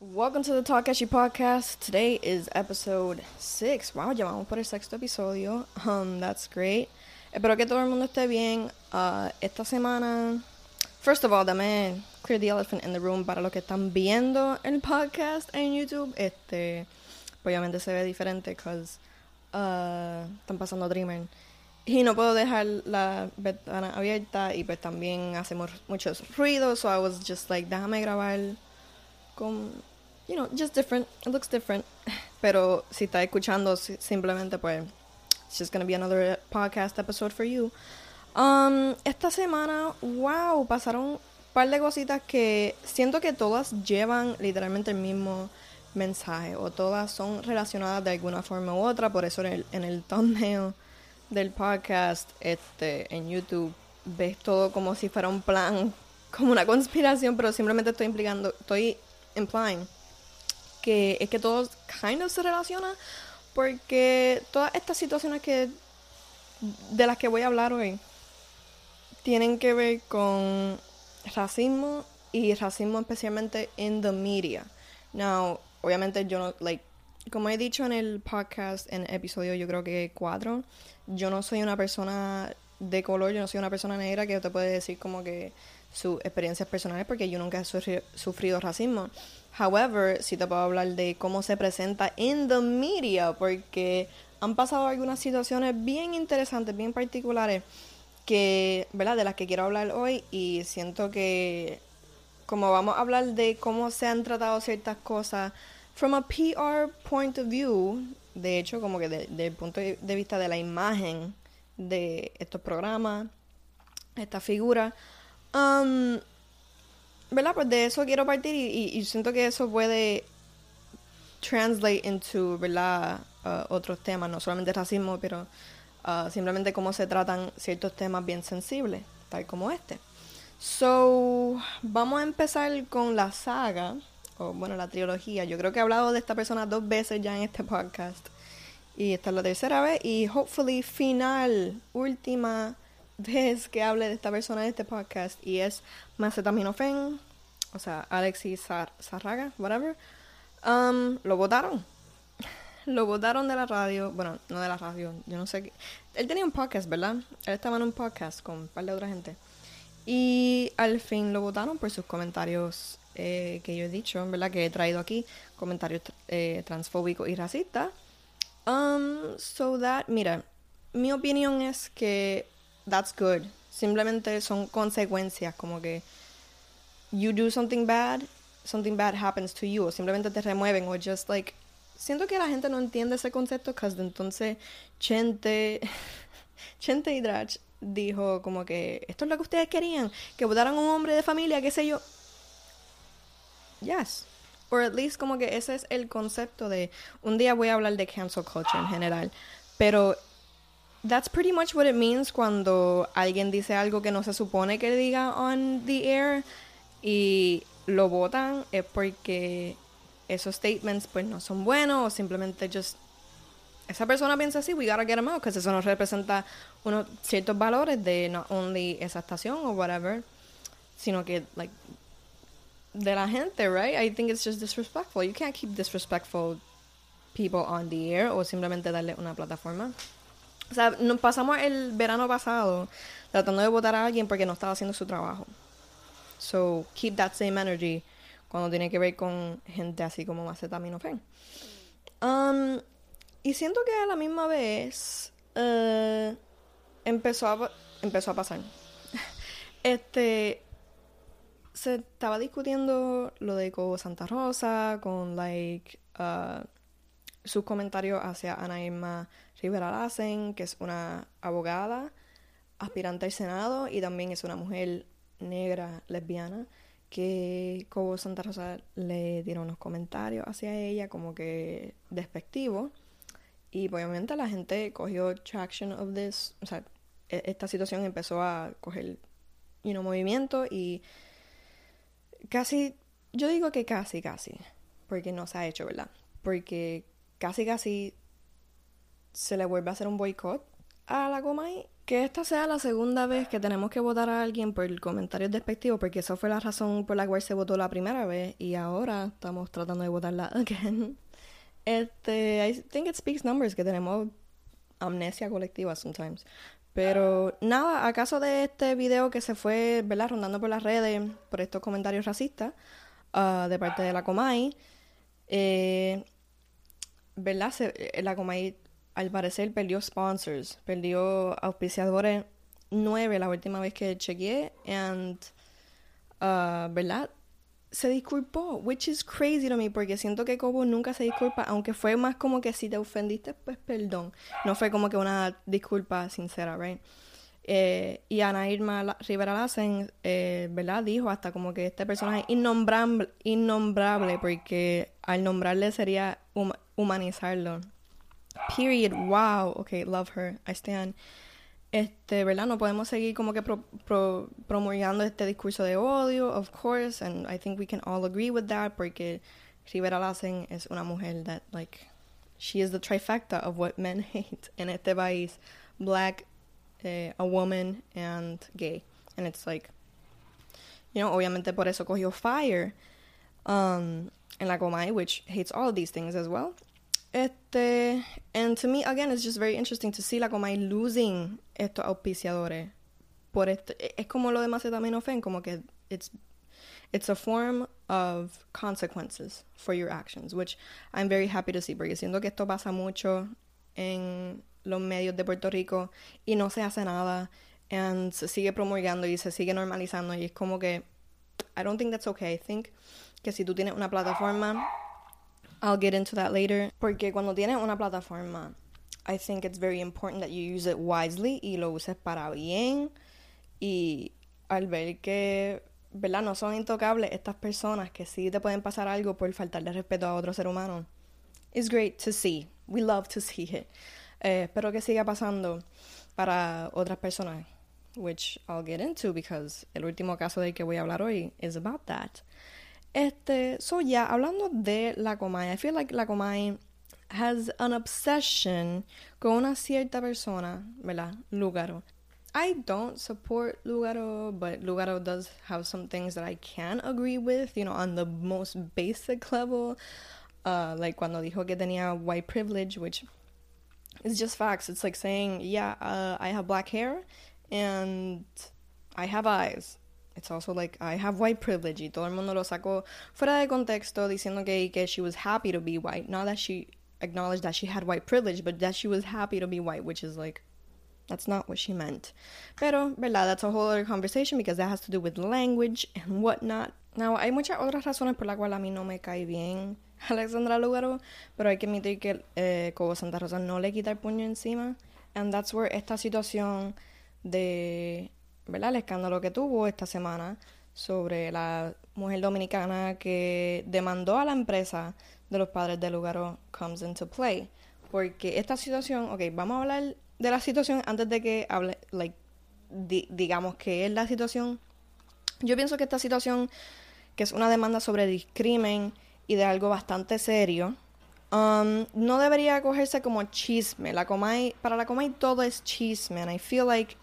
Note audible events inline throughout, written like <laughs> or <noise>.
Welcome to the Talkashi podcast. Today is episode 6. Wow, ya vamos por el sexto episodio. Um, that's great. Espero que todo el mundo esté bien. Uh, esta semana, first of all, dame clear the elephant in the room para los que están viendo el podcast en YouTube. Este, obviamente se ve diferente because uh, están pasando Dreamer. Y no puedo dejar la ventana abierta y pues también hacemos muchos ruidos. So I was just like, déjame grabar con, you know, just different. It looks different. <laughs> Pero si está escuchando simplemente pues, it's just gonna be another podcast episode for you. Um, esta semana, wow, pasaron un par de cositas que siento que todas llevan literalmente el mismo mensaje o todas son relacionadas de alguna forma u otra. Por eso en el, en el thumbnail del podcast este, en YouTube ves todo como si fuera un plan, <laughs> como una conspiración, pero simplemente estoy implicando, estoy implying es que todo kind of se relaciona porque todas estas situaciones que de las que voy a hablar hoy tienen que ver con racismo y racismo especialmente en the media. Now, obviamente yo no, like, como he dicho en el podcast, en el episodio yo creo que cuatro, yo no soy una persona de color, yo no soy una persona negra que te puede decir como que sus experiencias personales porque yo nunca he sufrido racismo. However, sí te puedo hablar de cómo se presenta en the media porque han pasado algunas situaciones bien interesantes, bien particulares que, ¿verdad? De las que quiero hablar hoy y siento que como vamos a hablar de cómo se han tratado ciertas cosas from a PR point of view, de hecho, como que desde el punto de vista de la imagen de estos programas, esta figura, um, ¿verdad? Pues de eso quiero partir y, siento que eso puede translate into, ¿verdad? Uh, otros temas, no solamente racismo, pero uh, simplemente cómo se tratan ciertos temas bien sensibles, tal como este. So, vamos a empezar con la saga, o bueno, la trilogía. Yo creo que he hablado de esta persona dos veces ya en este podcast. Y esta es la tercera vez y hopefully final, última vez que hable de esta persona en este podcast y es Macetaminofen, o sea, Alexis Sarraga, whatever. Um, lo votaron. <laughs> lo votaron de la radio, bueno, no de la radio, yo no sé qué. Él tenía un podcast, ¿verdad? Él estaba en un podcast con un par de otra gente. Y al fin lo votaron por sus comentarios eh, que yo he dicho, ¿verdad? Que he traído aquí, comentarios eh, transfóbicos y racistas. Um, so that, mira, mi opinión es que that's good. Simplemente son consecuencias, como que you do something bad, something bad happens to you, o simplemente te remueven, o just like. Siento que la gente no entiende ese concepto, because entonces Chente, <laughs> Chente y Drach dijo como que esto es lo que ustedes querían, que votaran un hombre de familia, qué sé yo. Yes, or at least como que ese es el concepto de un día voy a hablar de cancel culture en general, pero that's pretty much what it means cuando alguien dice algo que no se supone que diga on the air y lo votan es porque esos statements pues no son buenos o simplemente just esa persona piensa así, we gotta get them out, because eso no representa unos ciertos valores de not only esa estación o whatever, sino que like de la gente, right? I think it's just disrespectful. You can't keep disrespectful people on the air o simplemente darle una plataforma. O sea, nos pasamos el verano pasado tratando de votar a alguien porque no estaba haciendo su trabajo. So, keep that same energy cuando tiene que ver con gente así como Macetaminofen. Um, y siento que a la misma vez uh, empezó, a, empezó a pasar. <laughs> este, se estaba discutiendo lo de Cobo Santa Rosa con like uh, sus comentarios hacia Ana Irma Rivera Lassen, que es una abogada, aspirante al Senado y también es una mujer negra lesbiana que Cobo Santa Rosa le dieron unos comentarios hacia ella como que despectivos y pues, obviamente la gente cogió traction of this, o sea, e-, esta situación empezó a coger you know, movimiento y casi, yo digo que casi, casi, porque no se ha hecho, ¿verdad? Porque casi, casi se le vuelve a hacer un boicot a la Comay Que esta sea la segunda vez que tenemos que votar a alguien por el comentario despectivo, porque esa fue la razón por la cual se votó la primera vez y ahora estamos tratando de votarla <laughs> again. Este, I think it speaks numbers que tenemos amnesia colectiva sometimes. Pero nada, acaso de este video que se fue, ¿verdad? Rondando por las redes por estos comentarios racistas uh, de parte de la Comay, eh, ¿verdad? Eh, la Comay al parecer perdió sponsors, perdió auspiciadores nueve la última vez que chequeé, and, uh, ¿verdad? Se disculpó, which is crazy to me, porque siento que Cobo nunca se disculpa, aunque fue más como que si te ofendiste, pues perdón. No fue como que una disculpa sincera, right? Eh, y Ana Irma Rivera Lassen, eh, ¿verdad? Dijo hasta como que este personaje innombrable, innombrable porque al nombrarle sería humanizarlo. Period. Wow. Okay, love her. I stand. Este, ¿verdad? No podemos seguir como que pro, pro, promulgando este discurso de odio, of course, and I think we can all agree with that porque Rivera Lassen es una mujer that, like, she is the trifecta of what men <laughs> hate en este país. Black, eh, a woman, and gay. And it's like, you know, obviamente por eso cogió fire um, en la Comay, which hates all of these things as well. Este, and to me, again, it's just very interesting to see la Comay losing estos auspiciadores. Por este, es como lo de Macetaminophen, como que it's it's a form of consequences for your actions, which I'm very happy to see, porque siento que esto pasa mucho en los medios de Puerto Rico y no se hace nada, and se sigue promulgando y se sigue normalizando, y es como que I don't think that's okay. I think que si tú tienes una plataforma I'll get into that later. Porque cuando tienes una plataforma, I think it's very important that you use it wisely y lo uses para bien. Y al ver que, ¿verdad? No son intocables estas personas que sí te pueden pasar algo por faltarle respeto a otro ser humano. It's great to see. We love to see it. Eh, espero que siga pasando para otras personas. Which I'll get into because el último caso del que voy a hablar hoy is about that. Este, so yeah, hablando de la Comay, I feel like la Comay has an obsession con una cierta persona, ¿verdad? Lugaro. I don't support Lugaro, but Lugaro does have some things that I can agree with, you know, on the most basic level. Uh, like cuando dijo que tenía white privilege, which is just facts. It's like saying, yeah, uh, I have black hair and I have eyes. It's also like I have white privilege y todo el mundo lo sacó fuera de contexto diciendo que, que she was happy to be white. Not that she acknowledged that she had white privilege, but that she was happy to be white, which is like that's not what she meant. Pero, ¿verdad? That's a whole other conversation because that has to do with language and whatnot. Now, hay muchas otras razones por las cuales a mí no me cae bien <laughs> Alexandra Lugaro, pero hay que admitir que eh, Cobo Santa Rosa no le quita el puño encima. And that's where esta situación de ¿verdad? El escándalo que tuvo esta semana sobre la mujer dominicana que demandó a la empresa de los padres del lugar comes into play. Porque esta situación, ok, vamos a hablar de la situación antes de que hable, like, digamos que es la situación. Yo pienso que esta situación, que es una demanda sobre discrimen y de algo bastante serio, um, no debería cogerse como chisme. La Comay, para la Comay todo es chisme, and I feel like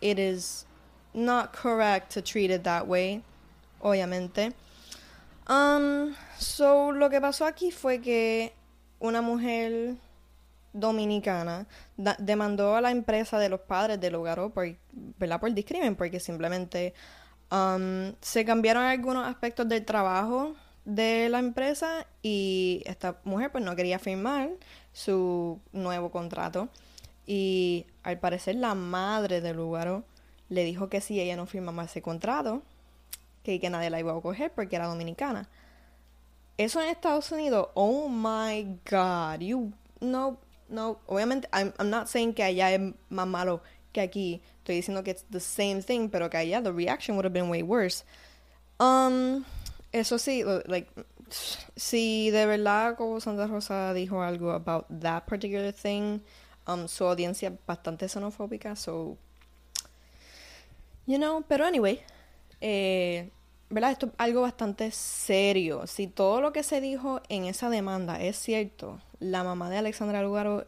it is not correct to treat it that way, obviamente. Um, so, lo que pasó aquí fue que una mujer dominicana demandó a la empresa de los padres del hogar por, ¿verdad? por discrimen, porque simplemente um, se cambiaron algunos aspectos del trabajo de la empresa y esta mujer pues no quería firmar su nuevo contrato y al parecer la madre del lugar le dijo que si ella no firmaba ese contrato, que, que nadie la iba a coger porque era dominicana. Eso en Estados Unidos, oh my god, you no, no, obviamente, I'm, I'm not saying que allá es más malo que aquí. Estoy diciendo que es the same thing, pero que allá the reaction would have been way worse. Um, eso sí, like, si de verdad como Santa Rosa dijo algo about that particular thing, um, su audiencia bastante xenofóbica, so You know, pero anyway, eh, ¿verdad? Esto es algo bastante serio. Si todo lo que se dijo en esa demanda es cierto, la mamá de Alexandra Lugaro,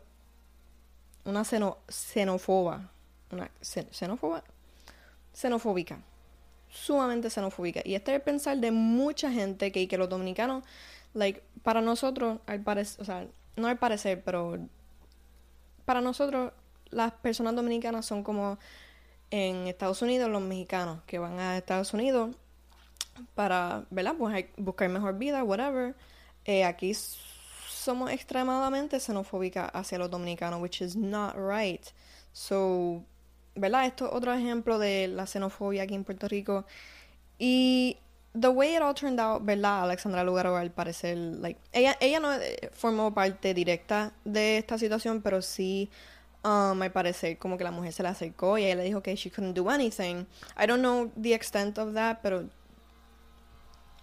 una xeno xenofoba, una xenófoba, xenofóbica, sumamente xenofóbica. Y este es el pensar de mucha gente que, que los dominicanos, like, para nosotros, al parecer, o sea, no al parecer, pero para nosotros las personas dominicanas son como en Estados Unidos los mexicanos que van a Estados Unidos para, ¿verdad? Pues buscar mejor vida, whatever. Eh, aquí somos extremadamente xenofóbicas hacia los dominicanos, which is not right. So, ¿verdad? Esto es otro ejemplo de la xenofobia aquí en Puerto Rico. Y the way it all turned out, ¿verdad? Alexandra Lugaro al parecer, like, ella, ella no eh, formó parte directa de esta situación, pero sí, um, al parecer, como que la mujer se le acercó y ella le dijo que she couldn't do anything. I don't know the extent of that, pero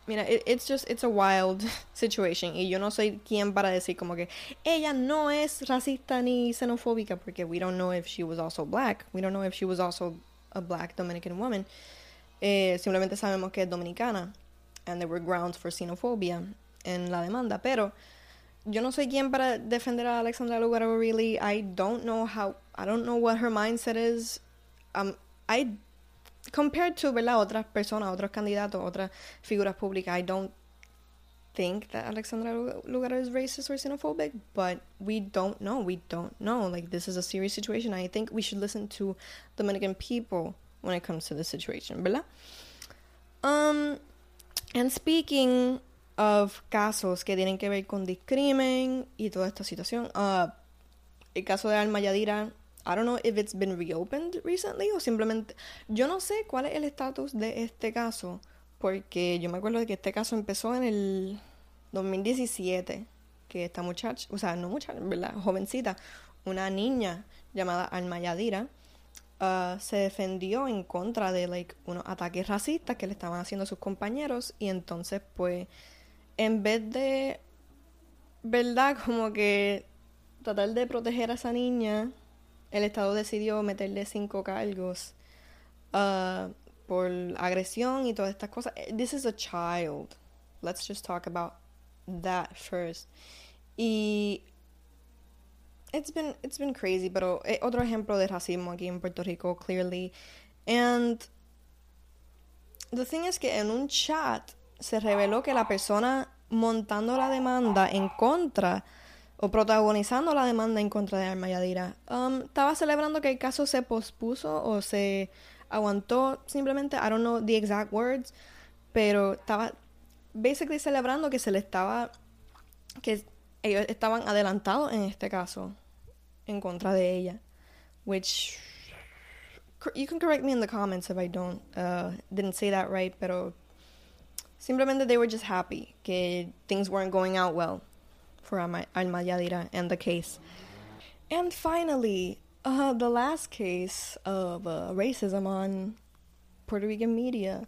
Mira, it's just, it's a wild <laughs> situation. Y yo no soy quien para decir como que ella no es racista ni xenofóbica porque we don't know if she was also black. We don't know if she was also a black Dominican woman. Eh, simplemente sabemos que es dominicana. And there were grounds for xenophobia en la demanda. Pero yo no soy quien para defender a Alexandra Lugaro really. I don't know how, I don't know what her mindset is. Um, I compared to ¿verdad? otras personas, otros candidatos, otras figuras públicas, I don't think that Alexandra Lugaro is racist or xenophobic, but we don't know. We don't know. Like this is a serious situation. I think we should listen to Dominican people when it comes to this situation, ¿verdad? Um, and speaking of casos que tienen que ver con discrimen y toda esta situación, uh, el caso de Alma Yadira I don't know if it's been reopened recently o simplemente yo no sé cuál es el estatus de este caso porque yo me acuerdo de que este caso empezó en el 2017 que esta muchacha, o sea, no muchacha, ¿verdad? Jovencita, una niña llamada Alma Yadira uh, se defendió en contra de like unos ataques racistas que le estaban haciendo sus compañeros y entonces pues en vez de verdad <laughs> como que tratar de proteger a esa niña el Estado decidió meterle cinco cargos uh, por agresión y todas estas cosas. Eh, this is a child. Let's just talk about that first. Y it's been it's been crazy, pero es otro ejemplo de racismo aquí en Puerto Rico, clearly. And the thing is que en un chat se reveló que la persona montando la demanda en contra o protagonizando la demanda en contra de Alma Yadira, um, estaba celebrando que el caso se pospuso o se aguantó. Simplemente, I don't know the exact words, pero estaba basically celebrando que se le estaba, que ellos estaban adelantados en este caso en contra de ella, which you can correct me in the comments if I don't uh, didn't say that right, pero simplemente they were just happy que things weren't going out well for Alma, Yadira and the case. And finally, uh, the last case of uh, racism on Puerto Rican media.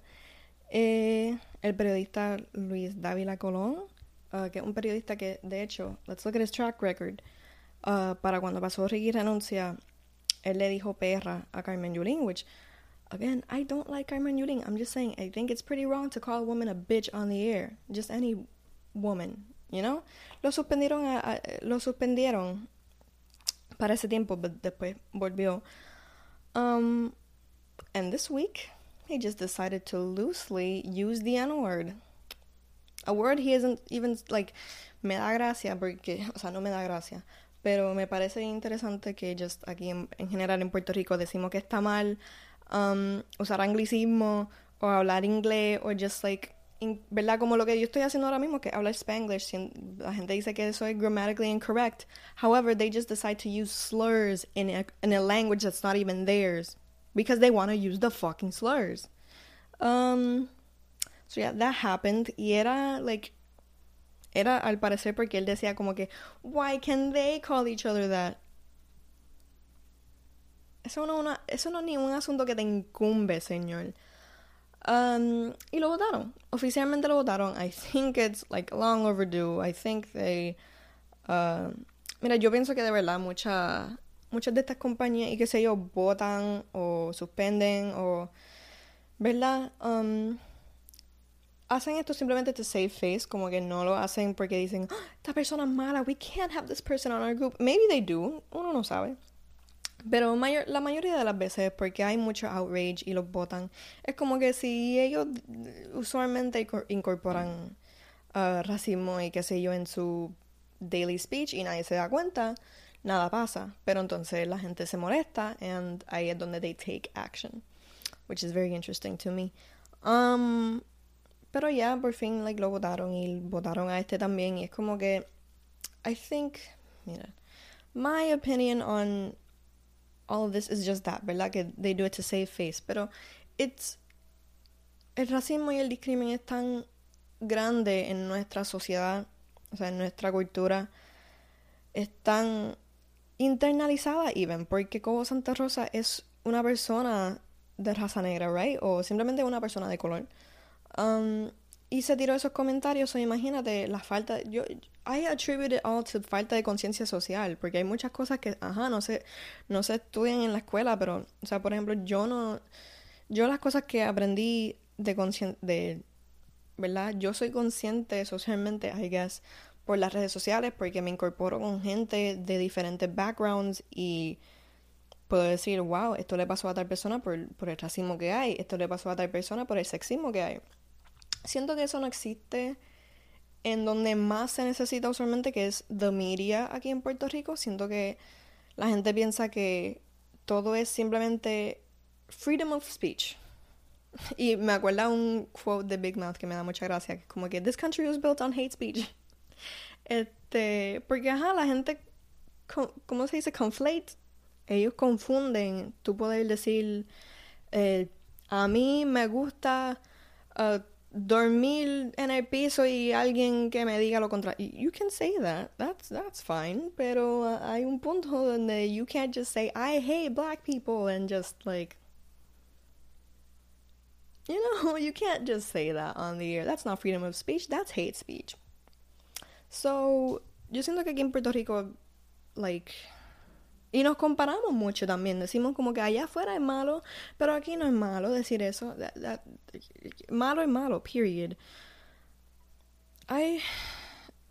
Eh, el periodista Luis Dávila Colón, uh, que es un periodista que, de hecho, let's look at his track record. Uh, para cuando pasó Ricky Renuncia, él le dijo perra a Carmen Yulín, which, again, I don't like Carmen Yulín. I'm just saying, I think it's pretty wrong to call a woman a bitch on the air. Just any woman, you know? Lo suspendieron, a, lo suspendieron para ese tiempo, pero después volvió. Um, and this week, he just decided to loosely use the N word. A word he isn't even, like, me da gracia, porque, o sea, no me da gracia, pero me parece interesante que just aquí en general en Puerto Rico decimos que está mal um, usar anglicismo o hablar inglés o just like ¿verdad? Como lo que yo estoy haciendo ahora mismo, que hablar Spanglish, la gente dice que es grammatically incorrect. However, they just decide to use slurs in a, in a language that's not even theirs because they want to use the fucking slurs. Um, so yeah, that happened. Y era, like, era al parecer porque él decía como que, why can they call each other that? Eso no, una, eso no es ni un asunto que te incumbe, señor. Um, y lo votaron. Oficialmente lo votaron. I think it's like long overdue. I think they. Uh, mira, yo pienso que de verdad muchas muchas de estas compañías y qué sé yo votan o suspenden o. ¿Verdad? Um, hacen esto simplemente to save face, como que no lo hacen porque dicen, oh, esta persona es mala, we can't have this person on our group. Maybe they do, uno no sabe. Pero mayor, la mayoría de las veces, porque hay mucho outrage y los votan, es como que si ellos usualmente incorporan uh, racismo y qué sé yo en su daily speech y nadie se da cuenta, nada pasa. Pero entonces la gente se molesta and ahí es donde they take action, which is very interesting to me. Um, pero ya, por fin, like, lo votaron y votaron a este también y es como que, I think, mira, my opinion on all of this is just that, ¿verdad? Que they do it to save face, pero it's el racismo y el discrimen es tan grande en nuestra sociedad, o sea, en nuestra cultura, es tan internalizada even, porque como Santa Rosa es una persona de raza negra, right? O simplemente una persona de color. Um, y se tiró esos comentarios, o imagínate la falta, yo, I attribute it all to falta de conciencia social, porque hay muchas cosas que, ajá, no se, no se estudian en la escuela, pero, o sea, por ejemplo, yo no, yo las cosas que aprendí de de, ¿verdad? Yo soy consciente socialmente, I guess, por las redes sociales, porque me incorporo con gente de diferentes backgrounds y puedo decir, wow, esto le pasó a tal persona por, por el racismo que hay, esto le pasó a tal persona por el sexismo que hay siento que eso no existe en donde más se necesita usualmente, que es the media aquí en Puerto Rico. Siento que la gente piensa que todo es simplemente freedom of speech. Y me acuerda un quote de Big Mouth que me da mucha gracia, que es como que this country was built on hate speech. <laughs> Este, porque ajá, la gente, ¿cómo se dice? Conflate. Ellos confunden tu poder decir, eh, a mí me gusta uh, dormir en el piso y alguien que me diga lo contrario. You can say that. That's that's fine. Pero uh, hay un punto donde you can't just say I hate black people and just like you know, <laughs> you can't just say that on the air. That's not freedom of speech. That's hate speech. So, yo siento que aquí en Puerto Rico like y nos comparamos mucho también. Decimos como que allá afuera es malo, pero aquí no es malo decir eso. malo es malo, period. I,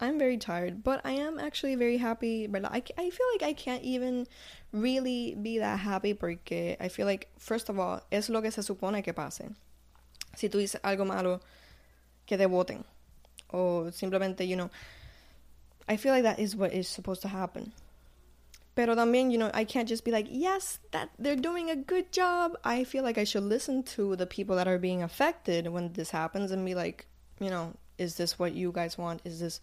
I'm very tired, but I am actually very happy. ¿verdad? I, I feel like I can't even really be that happy porque I feel like, first of all, es lo que se supone que pase. Si tú dices algo malo, que te voten. O simplemente, you know, I feel like that is what is supposed to happen. Pero también, you know, I can't just be like, yes, that they're doing a good job. I feel like I should listen to the people that are being affected when this happens and be like, you know, is this what you guys want? Is this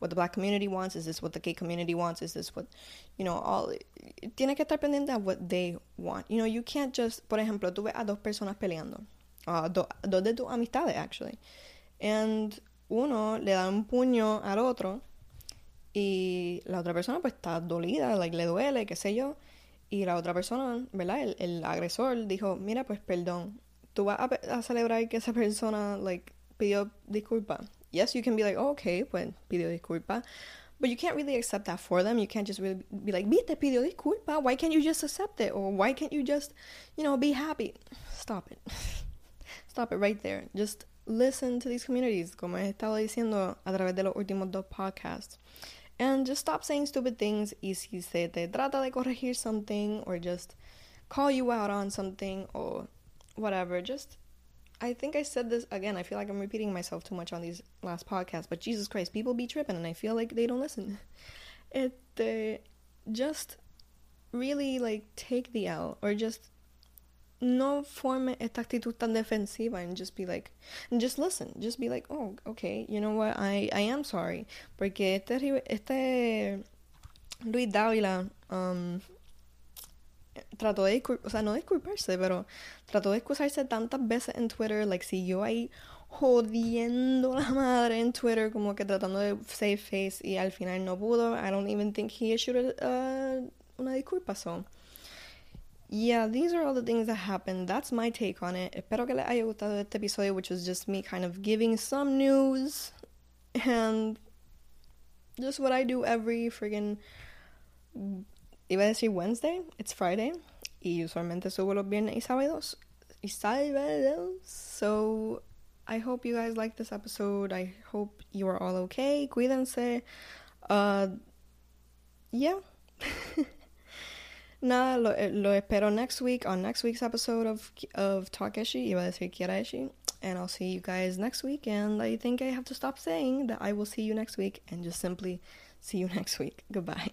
what the black community wants? Is this what the gay community wants? Is this what, you know, all. Tiene que estar pendiente a what they want. You know, you can't just, por ejemplo, tú ves a dos personas peleando. Uh, do, dos de tus amistades, actually. And uno le da un puño al otro y la otra persona pues está dolida, like, le duele, qué sé yo. Y la otra persona, ¿verdad? El, el agresor dijo, mira, pues perdón, tú vas a, celebrar que esa persona, like, pidió disculpa. Yes, you can be like, oh, okay, pues pidió disculpa. But you can't really accept that for them. You can't just really be like, viste, pidió disculpa. Why can't you just accept it? Or why can't you just, you know, be happy? Stop it. <laughs> Stop it right there. Just listen to these communities, como he estado diciendo a través de los últimos dos podcasts. And just stop saying stupid things y si se te trata de corregir something or just call you out on something or whatever, just I think I said this again. I feel like I'm repeating myself too much on these last podcasts, but Jesus Christ, people be tripping and I feel like they don't listen. <laughs> It uh, just really like take the L or just no forme esta actitud tan defensiva and just be like, just listen, just be like, oh, okay, you know what, I, I am sorry. Porque este, este Luis Dávila um, trató de o sea, no disculparse, pero trató de excusarse tantas veces en Twitter, like, siguió ahí jodiendo la madre en Twitter, como que tratando de save face y al final no pudo. I don't even think he issued uh, una disculpa, so yeah, these are all the things that happened. That's my take on it. Espero que les haya gustado este episodio, which was just me kind of giving some news and just what I do every friggin' iba a decir Wednesday, it's Friday, y usualmente subo los viernes y sábados. Sábados. So I hope you guys like this episode. I hope you are all okay. Cuídense. Uh, yeah. <laughs> nada, lo, eh, lo espero next week on next week's episode of of Talkeshi. Iba a decir Kiraeshi. And I'll see you guys next week. And I think I have to stop saying that I will see you next week and just simply see you <laughs> next week. Goodbye.